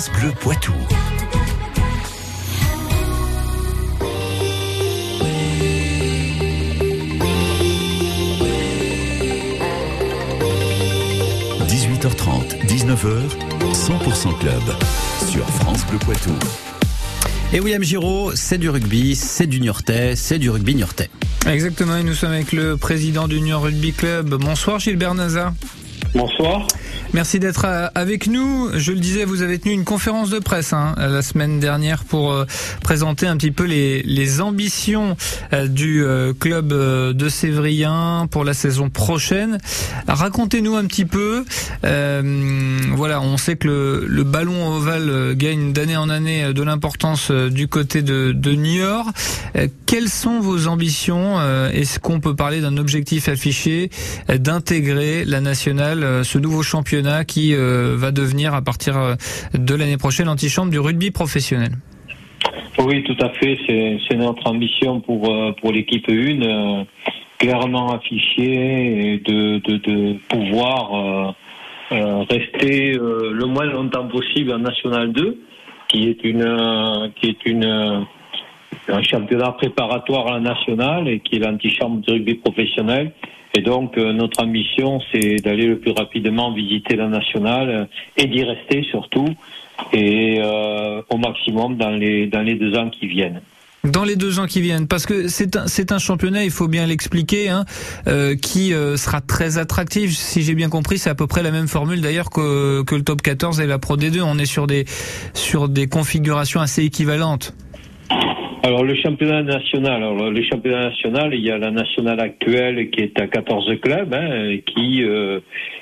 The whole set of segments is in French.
France Bleu Poitou. – 18h30, 19h, 100% Club sur France Bleu Poitou. Et William Giraud, c'est du rugby, c'est du Niortais, c'est du rugby Niortais. Exactement, et nous sommes avec le président du Niort Rugby Club. Bonsoir Gilbert Naza. Bonsoir. Merci d'être euh, avec nous. Je le disais, vous avez tenu une conférence de presse hein, la semaine dernière pour euh, présenter un petit peu les, les ambitions euh, du club de Sévrien pour la saison prochaine. Racontez-nous un petit peu. voilà, on sait que le, le ballon ovale gagne d'année en année de l'importance du côté de, de Niort. quelles sont vos ambitions Est-ce qu'on peut parler d'un objectif affiché d'intégrer la nationale, ce nouveau championnat qui euh, va devenir à partir euh, de l'année prochaine l'antichambre du rugby professionnel. Oui, tout à fait. C'est notre ambition pour, euh, pour l'équipe 1, clairement affichée, et de, de, pouvoir rester le moins longtemps possible en National 2, qui est une qui est une un championnat préparatoire à la nationale et qui est l'antichambre du rugby professionnel et donc, euh, notre ambition, c'est d'aller le plus rapidement visiter la nationale euh, et d'y rester surtout, et euh, au maximum dans les, dans les deux ans qui viennent. Dans les deux ans qui viennent, parce que c'est un, c'est un championnat, il faut bien l'expliquer, hein, euh, qui sera très attractif. Si j'ai bien compris, c'est à peu près la même formule d'ailleurs que, que le top 14 et la Pro D2. On est sur des, sur des configurations assez équivalentes. Alors le championnat national, alors le championnat national, il y a la nationale actuelle qui est à 14 clubs, hein, qui euh,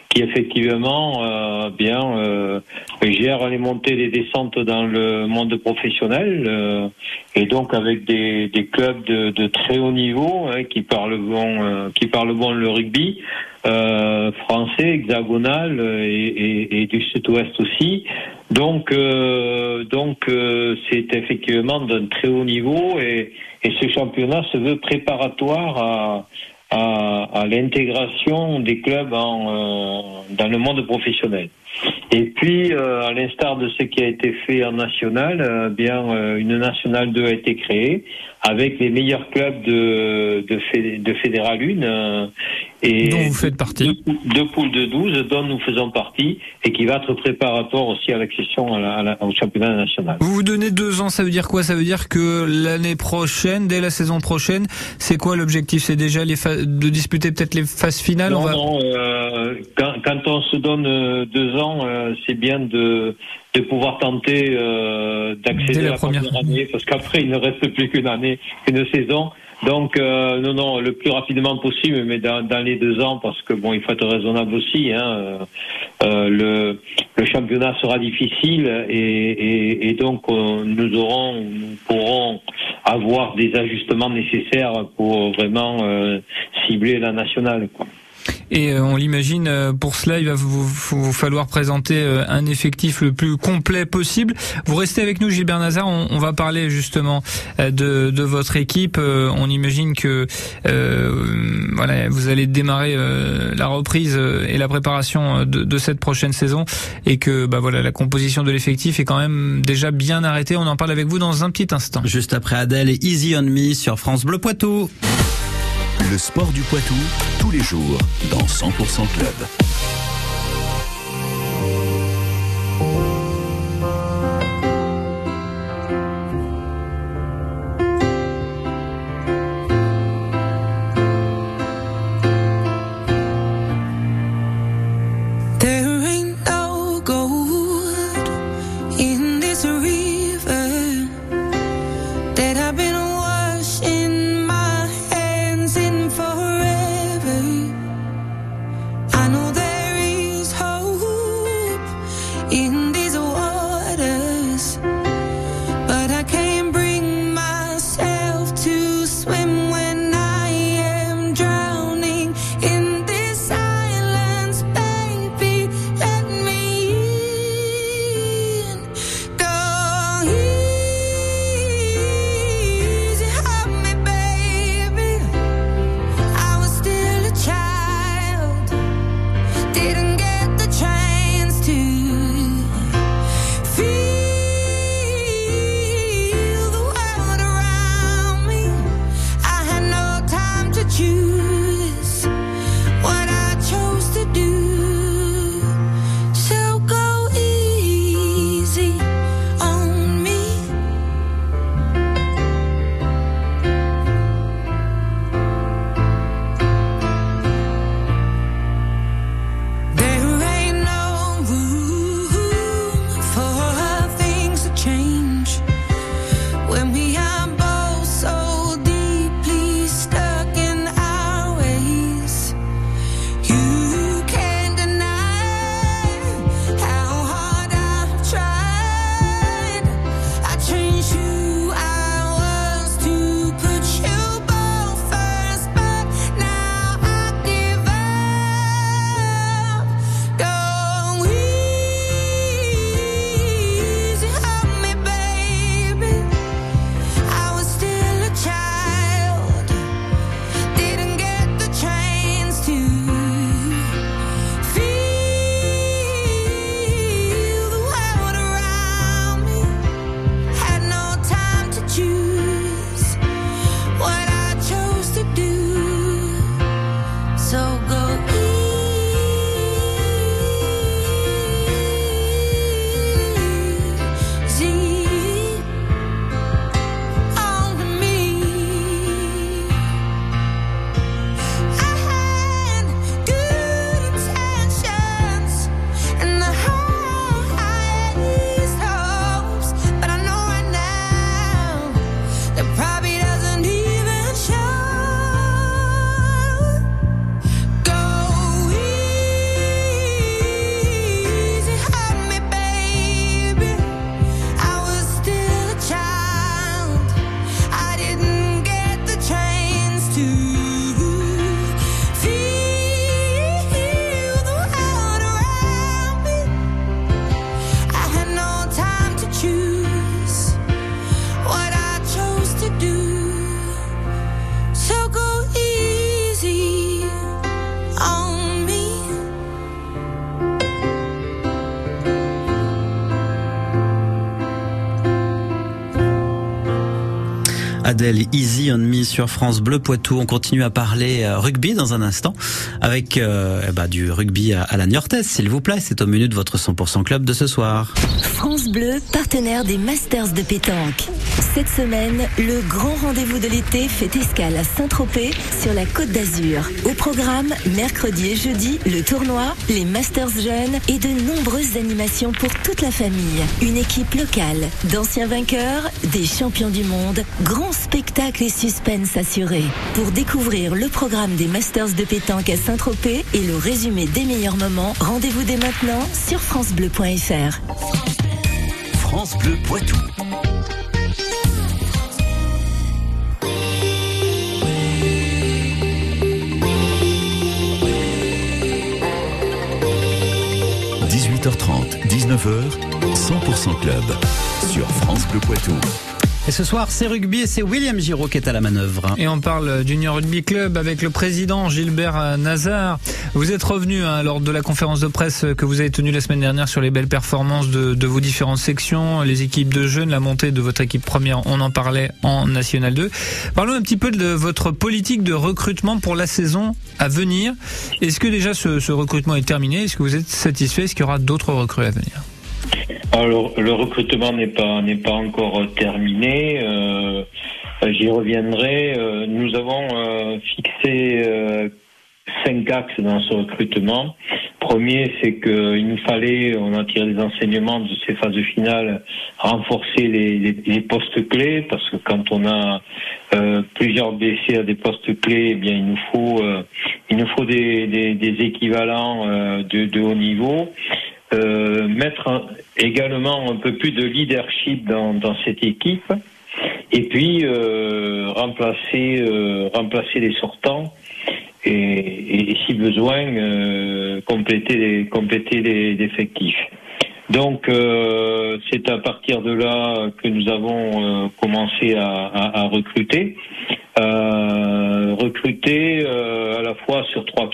qui effectivement euh, bien euh, gère les montées et les descentes dans le monde professionnel euh, et donc avec des, des clubs de, de, très haut niveau hein, qui parlent bon euh, qui parlent bon le rugby français hexagonal et, et, et du sud-ouest aussi. Donc, euh, donc euh, c'est effectivement d'un très haut niveau et, et, ce championnat se veut préparatoire à, à, à l'intégration des clubs en, euh, dans le monde professionnel. Et puis, à l'instar de ce qui a été fait en national, bien une nationale 2 a été créée avec les meilleurs clubs de, de, de Fédéral 1 et dont vous faites partie. Deux, poules de 12 dont nous faisons partie et qui va être préparatoire aussi à l'accession au championnat national. Vous vous donnez deux ans, ça veut dire quoi? Ça veut dire que l'année prochaine, dès la saison prochaine, c'est quoi l'objectif? C'est déjà les de disputer peut-être les phases finales? Non, non euh, quand, quand, on se donne euh, deux ans, euh, c'est bien de, de pouvoir tenter euh, d'accéder à la, la première année, parce qu'après il ne reste plus qu'une année, une saison. Donc euh, non, non, le plus rapidement possible, mais dans, dans, les deux ans, parce que bon, il faut être raisonnable aussi. Hein, le, le, championnat sera difficile et, et, et donc nous aurons, nous pourrons avoir des ajustements nécessaires pour vraiment cibler la nationale. Quoi. Et euh, on l'imagine, euh, pour cela, il va vous, vous, falloir présenter euh, un effectif le plus complet possible. Vous restez avec nous, Gilbert Nazar. On, on va parler justement de, de, votre équipe. On imagine que voilà, vous allez démarrer la reprise et la préparation de, de, cette prochaine saison, et que bah voilà, la composition de l'effectif est quand même déjà bien arrêtée. On en parle avec vous dans un petit instant. Juste après Adèle et Easy on Me sur France Bleu Poitou. Le sport du Poitou, tous les jours, dans 100% Club. so good. Easy on Me sur France Bleu Poitou. On continue à parler euh, rugby dans un instant avec euh, eh ben, du rugby à, la Niortaise, s'il vous plaît. C'est au menu de votre 100% club de ce soir. France Bleu, partenaire des Masters de pétanque. Cette semaine, le grand rendez-vous de l'été fait escale à Saint-Tropez sur la Côte d'Azur. Au programme, mercredi et jeudi, le tournoi, les Masters jeunes et de nombreuses animations pour toute la famille. Une équipe locale, d'anciens vainqueurs, des champions du monde, grand spectacle et suspense assuré. Pour découvrir le programme des Masters de pétanque à Saint-Tropez et le résumé des meilleurs moments, rendez-vous dès maintenant sur francebleu.fr. France Bleu Poitou. – 18h30, 19h, 100% Club sur France Bleu Poitou. Et ce soir, c'est rugby et c'est William Giraud qui est à la manœuvre. Et on parle d'Union Rugby Club avec le président Gilbert Nazar. Vous êtes revenu hein, lors de la conférence de presse que vous avez tenue la semaine dernière sur les belles performances de, de, vos différentes sections, les équipes de jeunes, la montée de votre équipe première, on en parlait en National 2. Parlons un petit peu de votre politique de recrutement pour la saison à venir. Est-ce que déjà ce, ce recrutement est terminé? Est-ce que vous êtes satisfait? Est-ce qu'il y aura d'autres recrues à venir? Alors, le recrutement n'est pas n'est pas encore terminé. Euh, J'y reviendrai. Euh, nous avons euh, fixé euh, cinq axes dans ce recrutement. Premier, c'est qu'il nous fallait, on a tiré des enseignements de ces phases finales, renforcer les, les, les postes clés, parce que quand on a euh, plusieurs blessés à des postes clés, eh bien il nous faut il nous faut des, des, des équivalents de, de haut niveau. Euh, mettre également un peu plus de leadership dans, dans cette équipe et puis euh, remplacer euh, remplacer les sortants et, et si besoin euh, compléter les compléter les, effectifs. Donc euh, c'est à partir de là que nous avons commencé à, à, à recruter. Euh, recruter euh, à la fois sur trois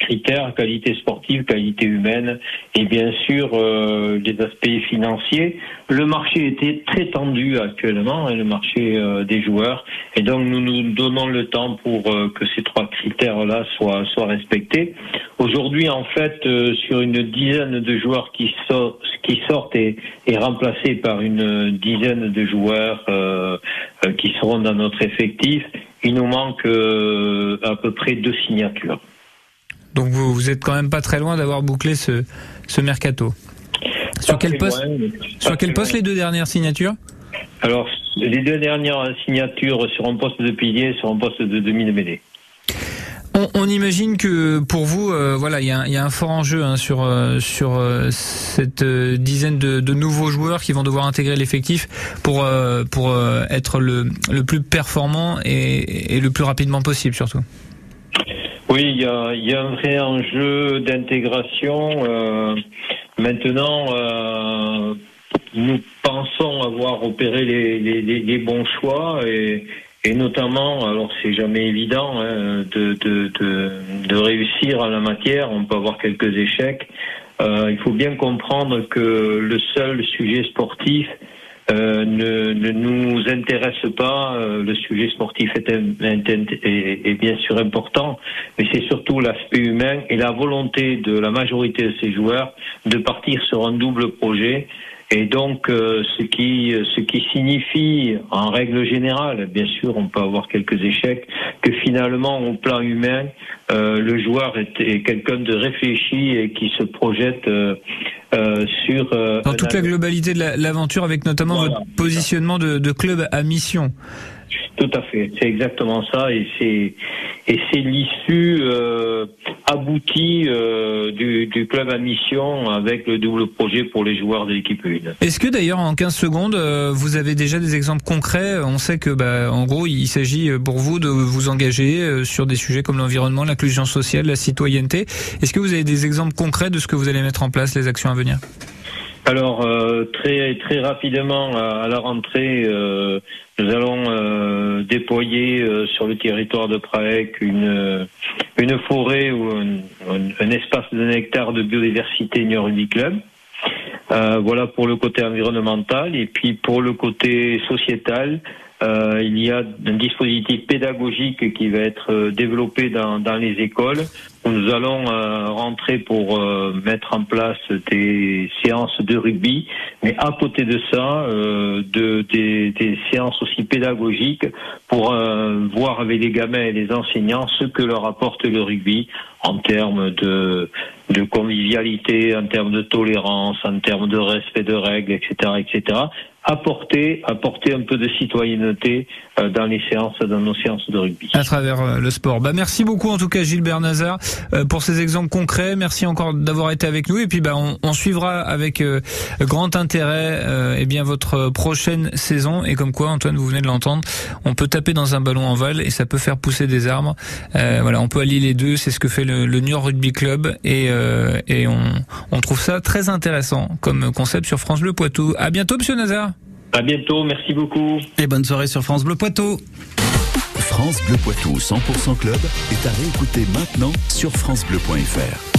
critères qualité sportive, qualité humaine et bien sûr euh, les aspects financiers. Le marché était très tendu actuellement, hein, le marché euh, des joueurs, et donc nous nous donnons le temps pour que ces trois critères-là soient soient respectés. Aujourd'hui, en fait, sur une dizaine de joueurs qui sortent, qui sortent et, et remplacés par une dizaine de joueurs qui seront dans notre effectif il nous manque euh, à peu près deux signatures. Donc vous, vous êtes quand même pas très loin d'avoir bouclé ce, ce mercato. sur quel poste, sur quel poste les deux dernières signatures Alors, les deux dernières signatures sur un poste de pilier, sur un poste de demi-mêlée. On, imagine que pour vous, euh, voilà, il y, a un fort enjeu hein, sur euh, sur euh, cette dizaine de, nouveaux joueurs qui vont devoir intégrer l'effectif pour pour être le, le plus performant et, le plus rapidement possible surtout. Oui, il y a, un vrai enjeu d'intégration. maintenant, nous pensons avoir opéré les, les bons choix et et notamment, alors c'est jamais évident hein, de, de, de, de, réussir en la matière, on peut avoir quelques échecs. Euh, il faut bien comprendre que le seul sujet sportif euh, ne, ne, nous intéresse pas. Euh, le sujet sportif est, est, est, bien sûr important, mais c'est surtout l'aspect humain et la volonté de la majorité de ces joueurs de partir sur un double projet et donc, euh, ce qui ce qui signifie, en règle générale, bien sûr, on peut avoir quelques échecs, que finalement, au plan humain, euh, le joueur est, quelqu'un de réfléchi et qui se projette euh, sur dans toute la globalité de l'aventure, avec notamment votre positionnement de, de club à mission. Tout à fait, c'est exactement ça, et c'est et c'est l'issue euh, aboutie euh, du, du, club à mission avec le double projet pour les joueurs de l'équipe 1. Est-ce que d'ailleurs en 15 secondes, euh, vous avez déjà des exemples concrets? On sait que bah, en gros, il s'agit pour vous de vous engager euh, sur des sujets comme l'environnement, l'inclusion sociale, la citoyenneté. Est-ce que vous avez des exemples concrets de ce que vous allez mettre en place, les actions à venir? Alors euh, très très rapidement à, la rentrée, euh, nous allons euh, déployer sur le territoire de Prague une une forêt ou un, espace d'un hectare de biodiversité New Club. voilà pour le côté environnemental et puis pour le côté sociétal, Euh, il y a un dispositif pédagogique qui va être euh, développé dans, dans les écoles nous allons euh, rentrer pour euh, mettre en place des séances de rugby, mais à côté de ça, euh, de, des, des séances aussi pédagogiques pour voir avec les gamins et les enseignants ce que leur apporte le rugby en termes de, de convivialité, en termes de tolérance, en termes de respect de règles, etc., etc apporter, apporter un peu de citoyenneté euh, dans les séances, dans nos séances de rugby. À travers euh, le sport. Bah, merci beaucoup en tout cas Gilbert Nazar euh, pour ces exemples concrets. Merci encore d'avoir été avec nous et puis bah, on, on suivra avec grand intérêt euh, eh bien votre prochaine saison et comme quoi Antoine vous venez de l'entendre, on peut taper dans un ballon en val et ça peut faire pousser des arbres. voilà, on peut allier les deux, c'est ce que fait le, le New York Rugby Club et, et on, on trouve ça très intéressant comme concept sur France Bleu Poitou. À bientôt Monsieur Nazar. À bientôt, merci beaucoup. Et bonne soirée sur France Bleu Poitou. France Bleu Poitou 100% Club est à réécouter maintenant sur FranceBleu.fr.